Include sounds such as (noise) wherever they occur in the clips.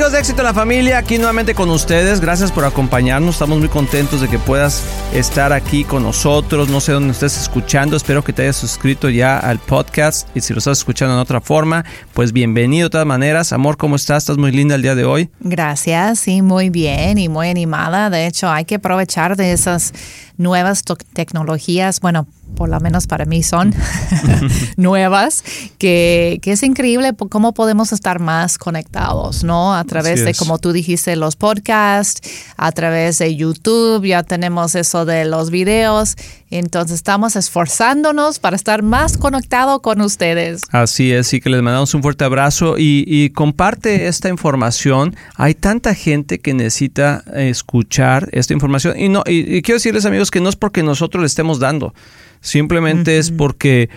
amigos de Éxito en la Familia? Aquí nuevamente con ustedes. Gracias por acompañarnos. Estamos muy contentos de que puedas estar aquí con nosotros. No sé dónde estés escuchando. Espero que te hayas suscrito ya al podcast. Y si lo estás escuchando en otra forma, pues bienvenido de todas maneras. Amor, ¿cómo estás? ¿Estás muy linda el día de hoy? Gracias, sí, muy bien y muy animada. De hecho, hay que aprovechar de esas nuevas tecnologías. Bueno, por lo menos para mí son (laughs) (laughs) nuevas, que, que, es increíble cómo podemos estar más conectados, ¿no? A través de, como tú dijiste, los podcasts, a través de YouTube, ya tenemos eso de los videos. Entonces estamos esforzándonos para estar más conectados con ustedes. Así es, y que les mandamos un fuerte abrazo y, y comparte esta información. Hay tanta gente que necesita escuchar esta información. Y, no, y quiero decirles amigos que no es porque nosotros le estemos dando. Simplemente es porque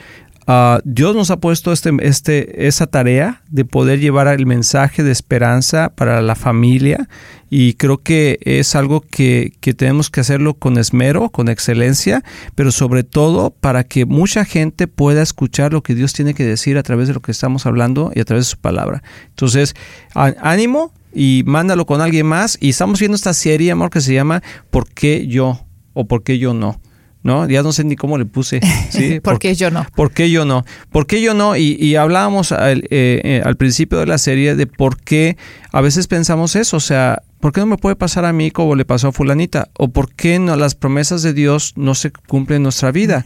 ah, Dios nos ha puesto este, este, esa tarea de poder llevar el mensaje de esperanza para la familia y creo que es algo que, que, tenemos que hacerlo con esmero, con excelencia, pero sobre todo para que mucha gente pueda escuchar lo que Dios tiene que decir a través de lo que estamos hablando y a través de su palabra. Entonces, ánimo y mándalo con alguien más y estamos viendo esta serie, amor, que se llama ¿Por qué yo? o ¿Por qué yo no? ¿No? Ya no sé ni cómo le puse. ¿sí? (laughs) ¿Por, qué yo no? ¿Por qué yo no? ¿Por qué yo no? Y, hablábamos al, eh, eh, al, principio de la serie de por qué a veces pensamos eso, o sea, ¿por qué no me puede pasar a mí como le pasó a fulanita? ¿O por qué no, las promesas de Dios no se cumplen en nuestra vida?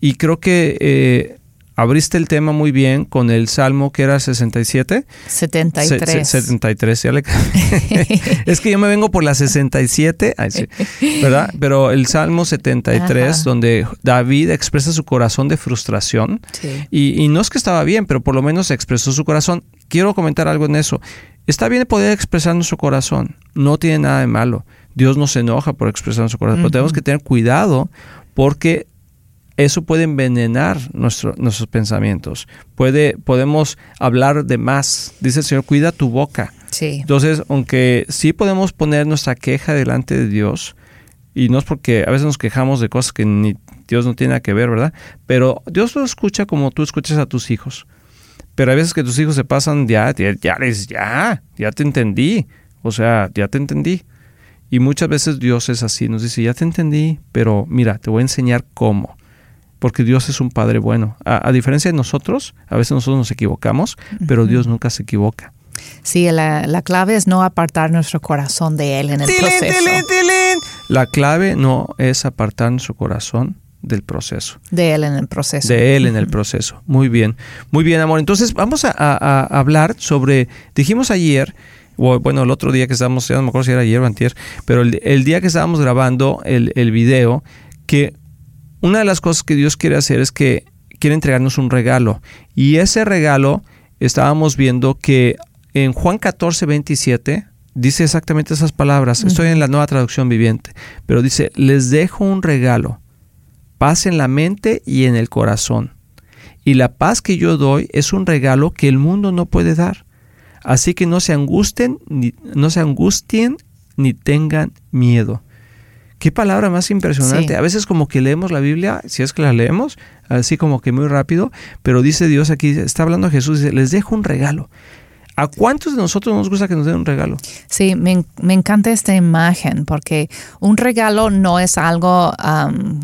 Y creo que eh, abriste el tema muy bien con el Salmo que era 67. 73. 73, ya le... (laughs) es que yo me vengo por la 67, ¿verdad? Pero el Salmo 73, donde David expresa su corazón de frustración. Y, y no es que estaba bien, pero por lo menos expresó su corazón. Quiero comentar algo en eso. Está bien poder expresar nuestro corazón, no tiene nada de malo. Dios no se enoja por expresar nuestro corazón, pero tenemos que tener cuidado porque eso puede envenenar nuestro, nuestros pensamientos. Puede, podemos hablar de más. Dice el Señor, cuida tu boca. Sí. Entonces, aunque sí podemos poner nuestra queja delante de Dios, y no es porque a veces nos quejamos de cosas que ni Dios no tiene nada que ver, ¿verdad? Pero Dios lo escucha como tú escuchas a tus hijos. Pero a veces que tus hijos se pasan, ya, ya, ya, ya, ya te entendí. O sea, ya te entendí. Y muchas veces Dios es así, nos dice, ya te entendí, pero mira, te voy a enseñar cómo porque Dios es un Padre bueno. A, diferencia de nosotros, a veces nosotros nos equivocamos, pero Dios nunca se equivoca. Sí, la, clave es no apartar nuestro corazón de Él en el proceso. La clave no es apartar nuestro corazón del proceso. De Él en el proceso. De Él en el proceso. Muy bien. Muy bien, amor. Entonces vamos a, hablar sobre, dijimos ayer, o bueno, el otro día que estábamos, ya no me acuerdo si era ayer o antier, pero el, día que estábamos grabando el, el video, que una de las cosas que Dios quiere hacer es que quiere entregarnos un regalo. Y ese regalo estábamos viendo que en Juan 14, 27 dice exactamente esas palabras. Estoy en la nueva traducción viviente, pero dice, les dejo un regalo, paz en la mente y en el corazón. Y la paz que yo doy es un regalo que el mundo no puede dar. Así que no se angustien, ni, no se angustien ni tengan miedo. Qué palabra más impresionante. A veces como que leemos la Biblia, si es que la leemos, así como que muy rápido, pero dice Dios aquí, está hablando Jesús, dice, les dejo un regalo. ¿A cuántos de nosotros nos gusta que nos den un regalo? Sí, me, encanta esta imagen porque un regalo no es algo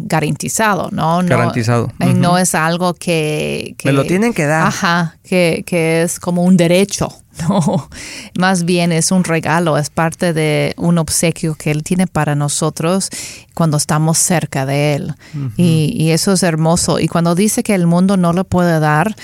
garantizado, ¿no? Garantizado. No es algo que, Me lo tienen que dar. Ajá, que, que es como un derecho. (laughs) No, más bien es un regalo, es parte de un obsequio que Él tiene para nosotros cuando estamos cerca de Él. y, y, eso es hermoso. Y cuando dice que el mundo no lo puede dar,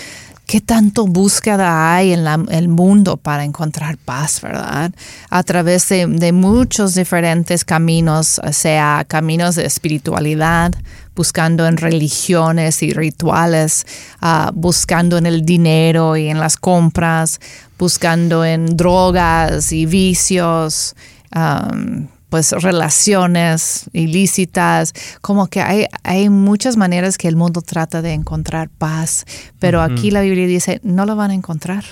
¿Qué tanto búsqueda hay en el mundo para encontrar paz, verdad? A través de, muchos diferentes caminos, sea caminos de espiritualidad, buscando en religiones y rituales, ah, buscando en el dinero y en las compras, buscando en drogas y vicios pues relaciones ilícitas, como que hay, hay muchas maneras que el mundo trata de encontrar paz, pero aquí la Biblia dice, no lo van a encontrar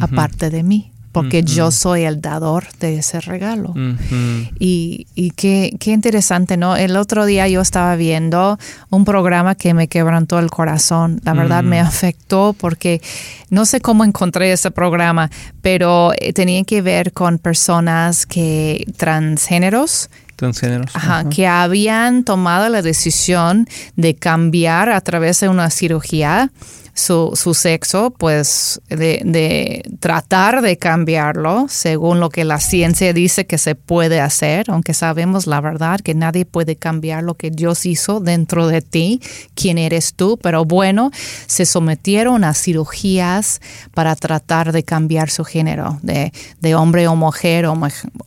aparte de mí. Porque yo soy el dador de ese regalo. Y, y qué, qué, interesante, ¿no? El otro día yo estaba viendo un programa que me quebrantó el corazón. La verdad me afectó porque no sé cómo encontré ese programa, pero eh, tenía que ver con personas que transgéneros transgéneros. Ajá, que habían tomado la decisión de cambiar a través de una cirugía su, su sexo, pues de, de, tratar de cambiarlo según lo que la ciencia dice que se puede hacer, aunque sabemos la verdad que nadie puede cambiar lo que Dios hizo dentro de ti, quién eres tú, pero bueno, se sometieron a cirugías para tratar de cambiar su género, de, de hombre o mujer o,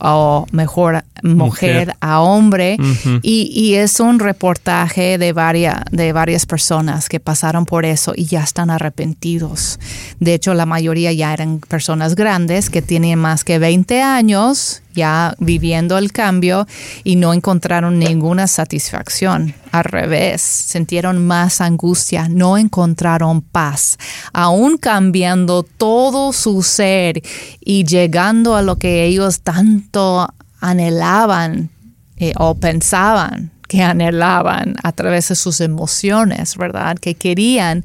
o mejor mujer, a hombre. Y, y, es un reportaje de, varias de varias personas que pasaron por eso y ya arrepentidos. De hecho, la mayoría ya eran personas grandes que tienen más que 20 años ya viviendo el cambio y no encontraron ninguna satisfacción. Al revés, sintieron más angustia, no encontraron paz. Aún cambiando todo su ser y llegando a lo que ellos tanto anhelaban eh, o pensaban que anhelaban a través de sus emociones, ¿verdad? Que querían,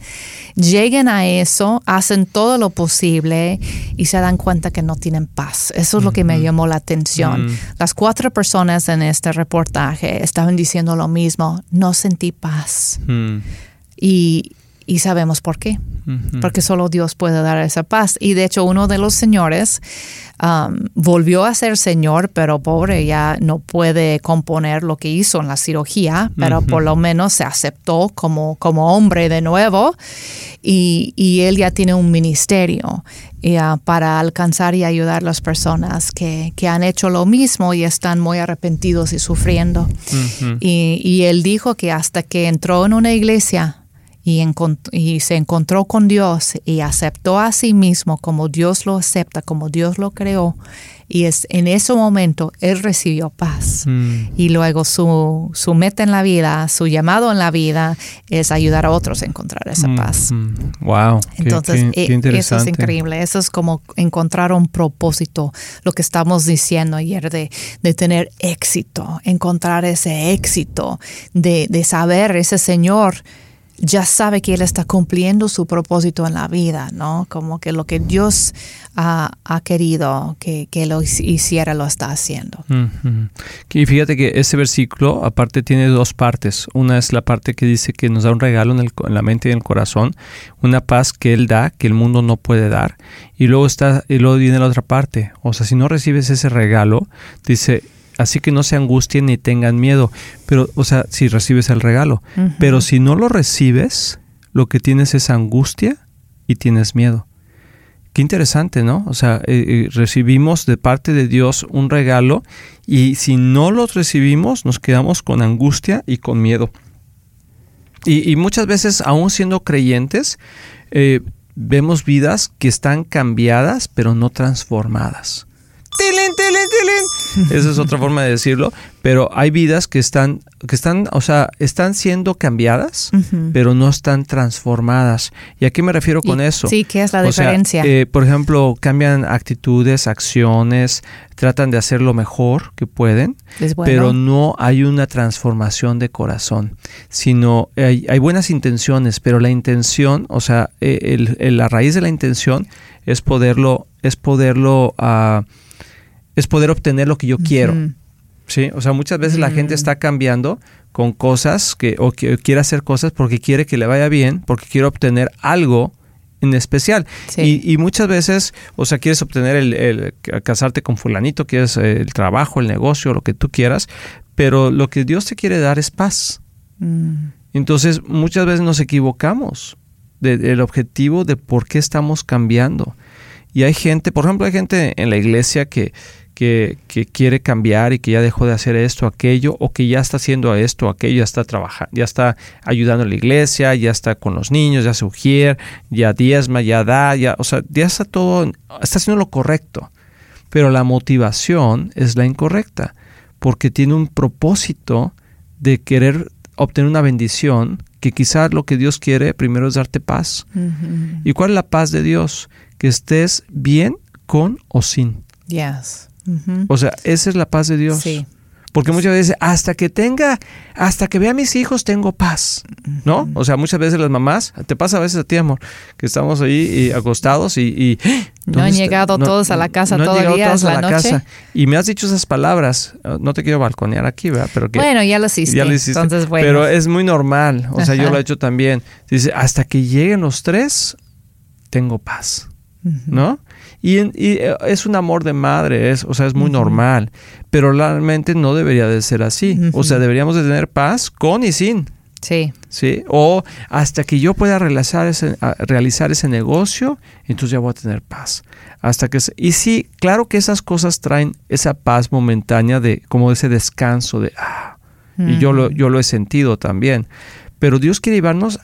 lleguen a eso, hacen todo lo posible y se dan cuenta que no tienen paz. Eso es lo que me llamó la atención. Mm. Las cuatro personas en este reportaje estaban diciendo lo mismo, no sentí paz. Mm. Y, y sabemos por qué. Porque solo Dios puede dar esa paz. Y de hecho, uno de los señores um, volvió a ser señor, pero pobre, ya no puede componer lo que hizo en la cirugía, pero por lo menos se aceptó como, como hombre de nuevo. Y, y él ya tiene un ministerio uh, para alcanzar y ayudar a las personas que, que, han hecho lo mismo y están muy arrepentidos y sufriendo. y, y él dijo que hasta que entró en una iglesia, y, se encontró con Dios y aceptó a sí mismo como Dios lo acepta, como Dios lo creó. Y es en ese momento él recibió paz. Mm. Y luego su, su, meta en la vida, su llamado en la vida es ayudar a otros a encontrar esa mm, paz. Wow. Entonces, e, eso es increíble. Eso es como encontrar un propósito, lo que estamos diciendo ayer de, de tener éxito, encontrar ese éxito, de, de saber ese Señor ya sabe que Él está cumpliendo su propósito en la vida, ¿no? Como que lo que Dios ha, querido que, lo hiciera, lo está haciendo. Y fíjate que ese versículo aparte tiene dos partes. Una es la parte que dice que nos da un regalo en, en la mente y en el corazón, una paz que Él da, que el mundo no puede dar. Y luego, está, y luego viene la otra parte. O sea, si no recibes ese regalo, dice, Así que no se angustien ni tengan miedo. Pero, o sea, si recibes el regalo. Pero si no lo recibes, lo que tienes es angustia y tienes miedo. Qué interesante, ¿no? O sea, eh, eh, recibimos de parte de Dios un regalo y si no lo recibimos, nos quedamos con angustia y con miedo. Y, muchas veces, aún siendo creyentes, eh, vemos vidas que están cambiadas, pero no transformadas. Esa es otra forma de decirlo. Pero hay vidas que están, que están, o sea, están siendo cambiadas, pero no están transformadas. ¿Y a qué me refiero con eso? Sí, ¿qué es la diferencia? Eh, por ejemplo, cambian actitudes, acciones, tratan de hacer lo mejor que pueden, pero no hay una transformación de corazón, sino hay, buenas intenciones, pero la intención, o sea, eh, la raíz de la intención es poderlo, es poderlo uh, es poder obtener lo que yo quiero. ¿Sí? O sea, muchas veces la gente está cambiando con cosas que, o que quiere hacer cosas porque quiere que le vaya bien, porque quiere obtener algo en especial. Y, muchas veces, o sea, quieres obtener el, casarte con fulanito, quieres eh, el trabajo, el negocio, lo que tú quieras, pero lo que Dios te quiere dar es paz. Mm. Entonces, muchas veces nos equivocamos del objetivo de por qué estamos cambiando. Y hay gente, por ejemplo, hay gente en la iglesia que, que, quiere cambiar y que ya dejó de hacer esto, aquello, o que ya está haciendo esto, aquello, ya está trabajando, ya está ayudando a la iglesia, ya está con los niños, ya sugiere, ya diezma, ya da, ya, o sea, ya está todo, está haciendo lo correcto. Pero la motivación es la incorrecta, porque tiene un propósito de querer obtener una bendición que quizás lo que Dios quiere primero es darte paz. ¿Y cuál es la paz de Dios? Que estés bien con o sin. Yes. O sea, esa es la paz de Dios. Sí. Porque muchas veces, hasta que tenga, hasta que vea a mis hijos, tengo paz, ¿no? O sea, muchas veces las mamás, te pasa a veces a ti, amor, que estamos ahí y acostados y... y no han llegado todos a la casa no todavía, todos es a la, noche. casa. Y me has dicho esas palabras, no te quiero balconear aquí, ¿verdad? Pero que, bueno, ya lo hiciste. ya lo hiciste. Entonces, bueno. Pero es muy normal, o sea, yo lo he hecho también. Dice, hasta que lleguen los tres, tengo paz, ¿no? Y, y, eh, es un amor de madre, es, o sea, es muy normal, pero realmente no debería de ser así. O sea, deberíamos de tener paz con y sin, Sí. ¿sí? O hasta que yo pueda realizar ese, realizar ese negocio, entonces ya voy a tener paz. Hasta que y sí, claro que esas cosas traen esa paz momentánea de como ese descanso de ah, y yo lo yo lo he sentido también. Pero Dios quiere llevarnos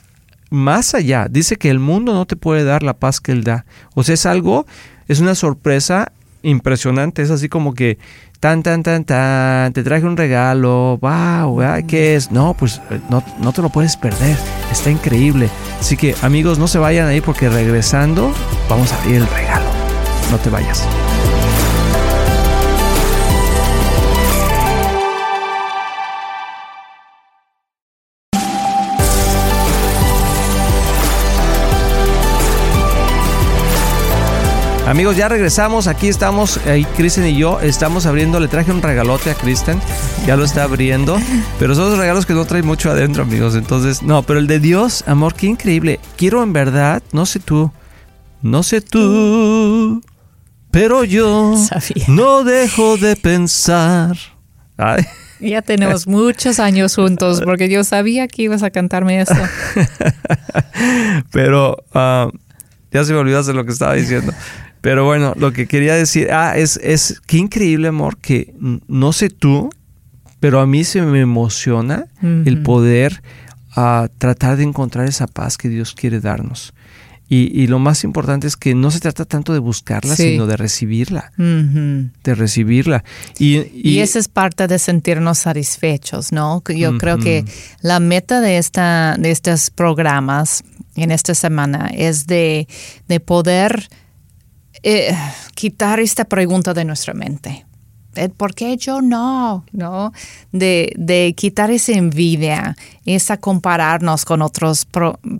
más allá. Dice que el mundo no te puede dar la paz que él da. O sea, es algo es una sorpresa impresionante, es así como que tan, tan, tan, tan, te traje un regalo, wow, ¿qué es? No, pues eh, no, no te lo puedes perder, está increíble. Así que amigos, no se vayan ahí porque regresando vamos a abrir el regalo. No te vayas. Amigos, ya regresamos. Aquí estamos, ahí Kristen y yo estamos abriendo. Le traje un regalote a Kristen. Ya lo está abriendo. Pero son los regalos que no traen mucho adentro, amigos. Entonces, no, pero el de Dios, amor, qué increíble. Quiero en verdad, no sé tú, no sé tú, pero yo Sabía. no dejo de pensar. Ay. Ya tenemos muchos años juntos porque yo sabía que ibas a cantarme esto. (laughs) Pero ah, ya se me olvidó de lo que estaba diciendo. Pero bueno, lo que quería decir, ah, es, es qué increíble amor que no sé tú, pero a mí se me emociona el poder ah, tratar de encontrar esa paz que Dios quiere darnos. Y, y lo más importante es que no se trata tanto de buscarla, Sí. sino de recibirla, de recibirla. Y, Y, esa es parte de sentirnos satisfechos, ¿no? Yo creo que la meta de, esta, de estos programas en esta semana es de, de poder eh, quitar esta pregunta de nuestra mente. Eh, ¿Por qué yo no? ¿No? De, de quitar esa envidia, esa compararnos con otras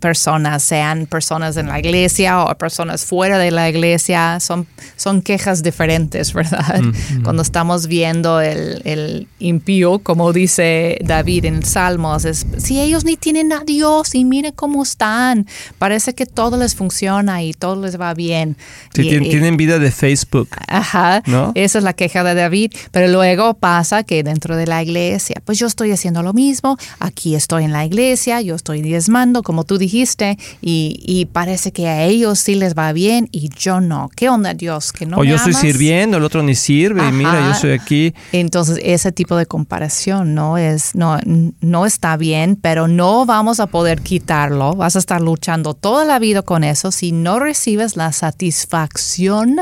personas, sean personas en la iglesia o personas fuera de la iglesia. Son, son quejas diferentes, (laughs) ¿verdad? Cuando estamos viendo el, el impío, como dice David en Salmos, es, si ellos ni tienen a Dios y mire cómo están, parece que todo les funciona y todo les va bien. Sí, Y- tien- y- tienen vida de Facebook. Ajá, ¿No? esa es la queja de David, pero luego pasa que dentro de la iglesia, pues yo estoy haciendo lo mismo, aquí estoy en la iglesia, yo estoy diezmando, como tú dijiste, y, y parece que a ellos sí les va bien y yo no. ¿Qué onda Dios? ¿Que no o me yo estoy amas? sirviendo, el otro ni sirve, y mira, yo Ajá. estoy aquí. Entonces, ese tipo de comparación no es, no, no está bien, pero no vamos a poder quitarlo. Vas a estar luchando toda la vida con eso si no recibes la satisfacción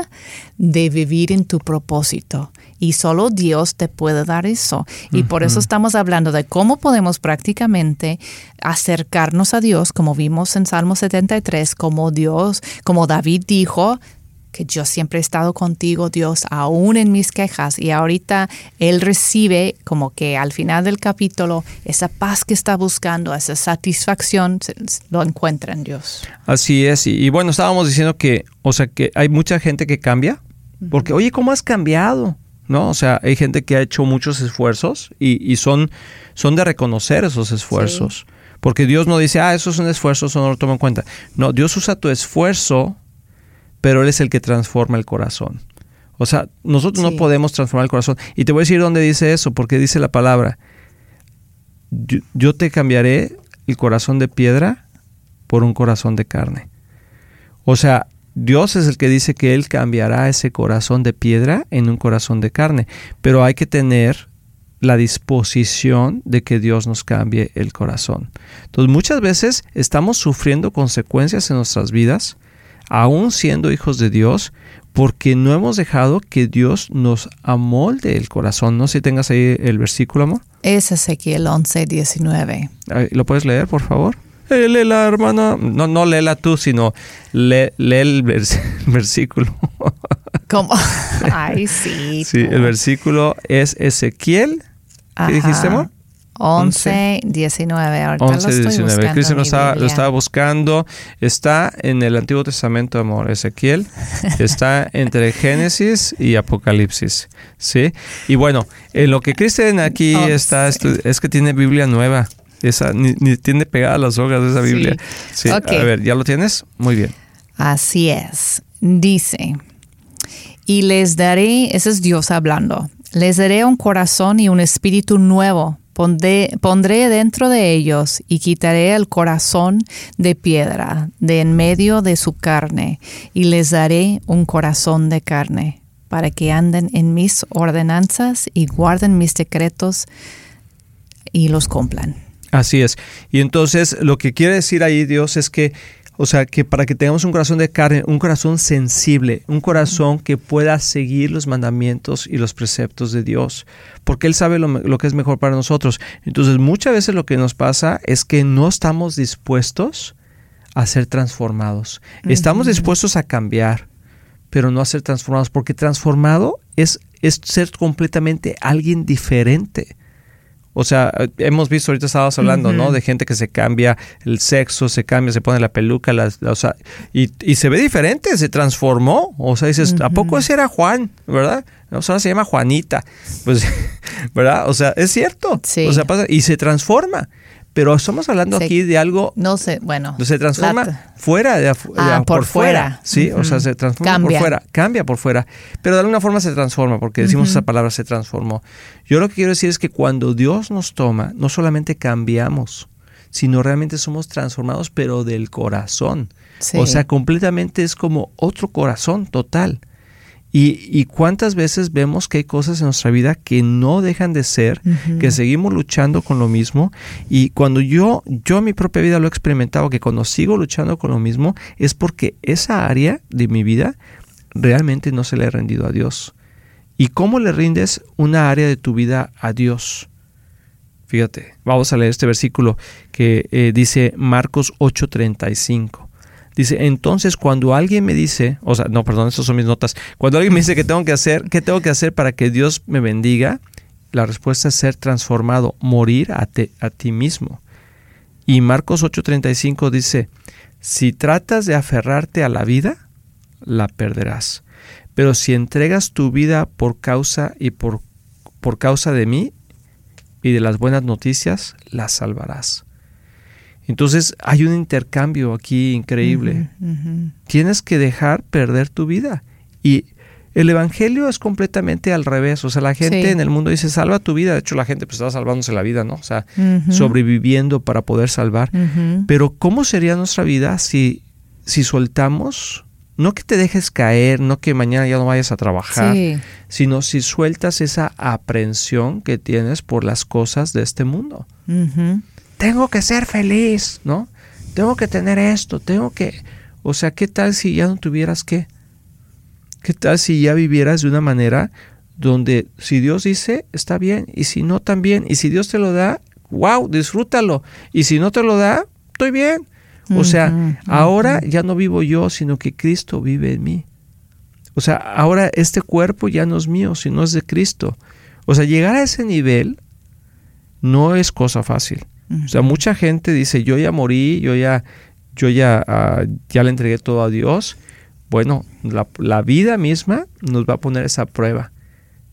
de vivir en tu propósito. Y solo Dios te puede dar eso. Y por eso estamos hablando de cómo podemos prácticamente acercarnos a Dios, como vimos en Salmo 73, como Dios, como David dijo, que yo siempre he estado contigo, Dios, aún en mis quejas. Y ahorita Él recibe como que al final del capítulo esa paz que está buscando, esa satisfacción, lo encuentra en Dios. Así es, y, y bueno, estábamos diciendo que, o sea, que hay mucha gente que cambia, porque, oye, ¿cómo has cambiado? ¿No? O sea, hay gente que ha hecho muchos esfuerzos y, y son, son de reconocer esos esfuerzos. Porque Dios no dice, ah, eso es un esfuerzo, eso no lo tomo en cuenta. No, Dios usa tu esfuerzo, pero Él es el que transforma el corazón. O sea, nosotros no podemos transformar el corazón. Y te voy a decir dónde dice eso, porque dice la palabra, yo, yo te cambiaré el corazón de piedra por un corazón de carne. O sea, Dios es el que dice que Él cambiará ese corazón de piedra en un corazón de carne, pero hay que tener la disposición de que Dios nos cambie el corazón. Entonces muchas veces estamos sufriendo consecuencias en nuestras vidas, aún siendo hijos de Dios, porque no hemos dejado que Dios nos amolde el corazón. No sé si tengas ahí el versículo, amor. Es Ezequiel 11, 19. Ay, ¿Lo puedes leer, por favor? Eh, léela, hermana. No, no léela tú, sino lee, lee el vers- (laughs) versículo. ¿Cómo? (laughs) Ay, sí. Sí, el versículo es Ezequiel. ¿Qué dijiste, amor? 11, 19. Ahorita 11, lo estoy 19. Buscando Cristian lo estaba, lo estaba, buscando. Está en el Antiguo Testamento, amor, Ezequiel. (laughs) Está entre Génesis y Apocalipsis. ¿Sí? Y bueno, en lo que Cristian aquí está, es que tiene Biblia nueva. Esa, ni, tiene pegadas las hojas de esa Biblia. Sí. A ver, ¿ya lo tienes? Muy bien. Así es. Dice, y les daré, ese es Dios hablando, les daré un corazón y un espíritu nuevo pondré dentro de ellos y quitaré el corazón de piedra de en medio de su carne y les daré un corazón de carne para que anden en mis ordenanzas y guarden mis decretos y los cumplan. Así es. Y entonces lo que quiere decir ahí Dios es que o sea, que para que tengamos un corazón de carne, un corazón sensible, un corazón que pueda seguir los mandamientos y los preceptos de Dios, porque Él sabe lo, que es mejor para nosotros. Entonces, muchas veces lo que nos pasa es que no estamos dispuestos a ser transformados. Estamos dispuestos a cambiar, pero no a ser transformados, porque transformado es, es ser completamente alguien diferente. O sea, hemos visto, ahorita estábamos hablando, ¿no? De gente que se cambia el sexo, se cambia, se pone la peluca, o sea, y, y, se ve diferente, se transformó. O sea, dices, ¿a poco ese era Juan? ¿Verdad? O sea, ahora se llama Juanita. Pues, (laughs) ¿verdad? O sea, es cierto. Sí. O sea, pasa, y se transforma pero estamos hablando aquí de algo. No sé, bueno. Se transforma fuera de, ah, por, fuera. Sí, o sea, se transforma por fuera, cambia por fuera, pero de alguna forma se transforma, porque decimos esa palabra se transformó. Yo lo que quiero decir es que cuando Dios nos toma, no solamente cambiamos, sino realmente somos transformados, pero del corazón. O sea, completamente es como otro corazón total. Y, cuántas veces vemos que hay cosas en nuestra vida que no dejan de ser, que seguimos luchando con lo mismo. Y cuando yo, yo en mi propia vida lo he experimentado, que cuando sigo luchando con lo mismo, es porque esa área de mi vida realmente no se le ha rendido a Dios. ¿Y cómo le rindes una área de tu vida a Dios? Fíjate, vamos a leer este versículo que eh, dice Marcos 8:35. Dice, entonces cuando alguien me dice, o sea, no, perdón, esas son mis notas. Cuando alguien me dice que tengo que hacer, ¿qué tengo que hacer para que Dios me bendiga? La respuesta es ser transformado, morir a, a ti mismo. Y Marcos 8:35 dice, si tratas de aferrarte a la vida, la perderás. Pero si entregas tu vida por causa y por, por causa de mí y de las buenas noticias, la salvarás. Entonces hay un intercambio aquí increíble. Tienes que dejar perder tu vida. Y el Evangelio es completamente al revés. O sea, la gente en el mundo dice, salva tu vida. De hecho, la gente pues está salvándose la vida, ¿no? O sea, sobreviviendo para poder salvar. Pero ¿cómo sería nuestra vida si, si soltamos? No que te dejes caer, no que mañana ya no vayas a trabajar, sino si sueltas esa aprensión que tienes por las cosas de este mundo tengo que ser feliz, ¿no? Tengo que tener esto, tengo que... O sea, ¿qué tal si ya no tuvieras qué? ¿Qué tal si ya vivieras de una manera donde si Dios dice, está bien, y si no, también, y si Dios te lo da, wow, disfrútalo, y si no te lo da, estoy bien. O sea, ahora ya no vivo yo, sino que Cristo vive en mí. O sea, ahora este cuerpo ya no es mío, sino es de Cristo. O sea, llegar a ese nivel no es cosa fácil. O sea, mucha gente dice, yo ya morí, yo ya, yo ya, ah, ya le entregué todo a Dios. Bueno, la, vida misma nos va a poner esa prueba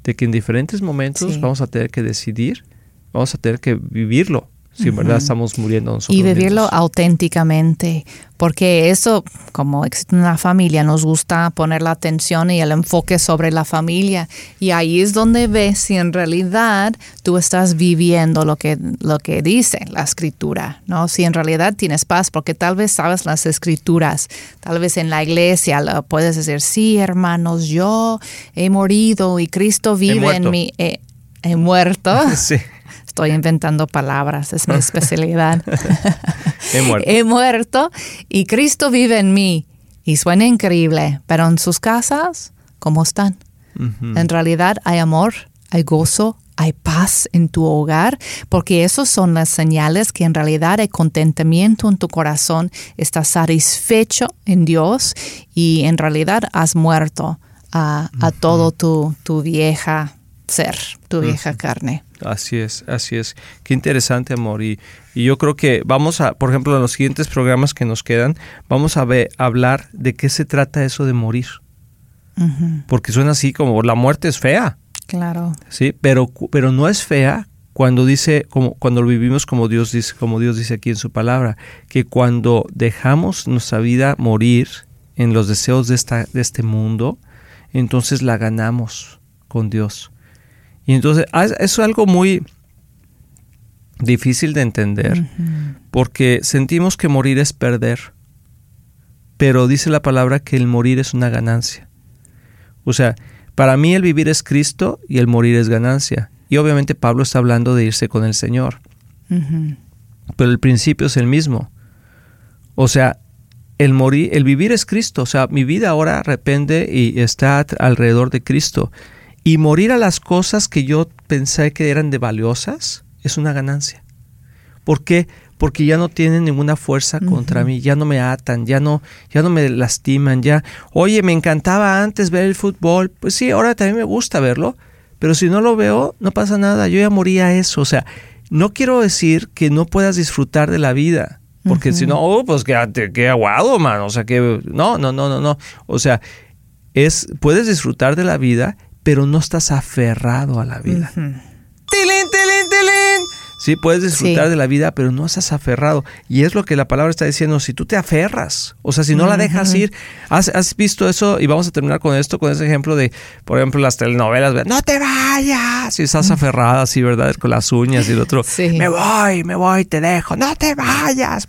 de que en diferentes momentos vamos a tener que decidir, vamos a tener que vivirlo si en verdad estamos muriendo nosotros. Y vivirlo auténticamente, porque eso, como existe una familia, nos gusta poner la atención y el enfoque sobre la familia. Y ahí es donde ves si en realidad tú estás viviendo lo que, lo que dice la escritura, ¿no? Si en realidad tienes paz, porque tal vez sabes las escrituras, tal vez en la iglesia lo puedes decir, sí, hermanos, yo he morido y Cristo vive en mí. he muerto. (laughs) sí. Estoy inventando palabras, es mi (laughs) especialidad. (laughs) He muerto. He muerto y Cristo vive en mí. Y suena increíble, pero en sus casas, ¿cómo están? En realidad hay amor, hay gozo, hay paz en tu hogar, porque esas son las señales que en realidad hay contentamiento en tu corazón, estás satisfecho en Dios y en realidad has muerto a, todo tu, tu vieja ser, tu vieja carne. Así es, así es. Qué interesante, amor. Y, y, yo creo que vamos a, por ejemplo, en los siguientes programas que nos quedan, vamos a, ver, hablar de qué se trata eso de morir. Porque suena así como la muerte es fea. Claro. Sí, pero, pero no es fea cuando dice, como, cuando lo vivimos como Dios dice, como Dios dice aquí en su palabra, que cuando dejamos nuestra vida morir en los deseos de, esta, de este mundo, entonces la ganamos con Dios. Y entonces ah, es algo muy difícil de entender porque sentimos que morir es perder, pero dice la palabra que el morir es una ganancia. O sea, para mí el vivir es Cristo y el morir es ganancia. Y obviamente Pablo está hablando de irse con el Señor. Pero el principio es el mismo. O sea, el morir, el vivir es Cristo. O sea, mi vida ahora repende y está alrededor de Cristo. Y morir a las cosas que yo pensé que eran de valiosas es una ganancia. ¿Por qué? Porque ya no tienen ninguna fuerza contra mí, ya no me atan, ya no, ya no me lastiman, ya, oye, me encantaba antes ver el fútbol, pues sí, ahora también me gusta verlo, pero si no lo veo, no pasa nada, yo ya moría eso, o sea, no quiero decir que no puedas disfrutar de la vida, porque si no, oh, pues qué, qué aguado, man, o sea, que, no, no, no, no, no, o sea, es, puedes disfrutar de la vida, pero no estás aferrado a la vida. ¡Tilín, tilín, tilín! Sí, puedes disfrutar de la vida, pero no estás aferrado. Y es lo que la palabra está diciendo, si tú te aferras, o sea, si no la dejas ir, ¿has, visto eso? Y vamos a terminar con esto, con ese ejemplo de, por ejemplo, las telenovelas, no te vayas, si estás aferrada así, ¿verdad? Con las uñas y el otro, me voy, me voy, te dejo, no te vayas.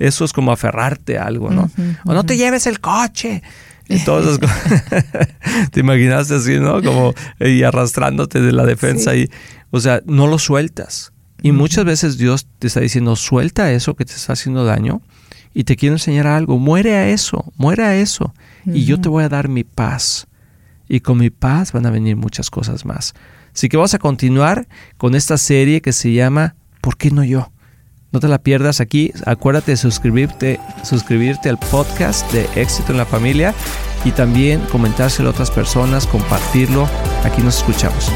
Eso es como aferrarte a algo, ¿no? O no te lleves el coche. Y todas (laughs) Te imaginaste así, ¿no? Como y arrastrándote de la defensa y, o sea, no lo sueltas. Y muchas veces Dios te está diciendo, suelta eso que te está haciendo daño y te quiero enseñar algo. Muere a eso, muere a eso. Y yo te voy a dar mi paz. Y con mi paz van a venir muchas cosas más. Así que vamos a continuar con esta serie que se llama ¿Por qué no yo? No te la pierdas aquí. Acuérdate de suscribirte, suscribirte al podcast de Éxito en la Familia y también comentárselo a otras personas, compartirlo. Aquí nos escuchamos.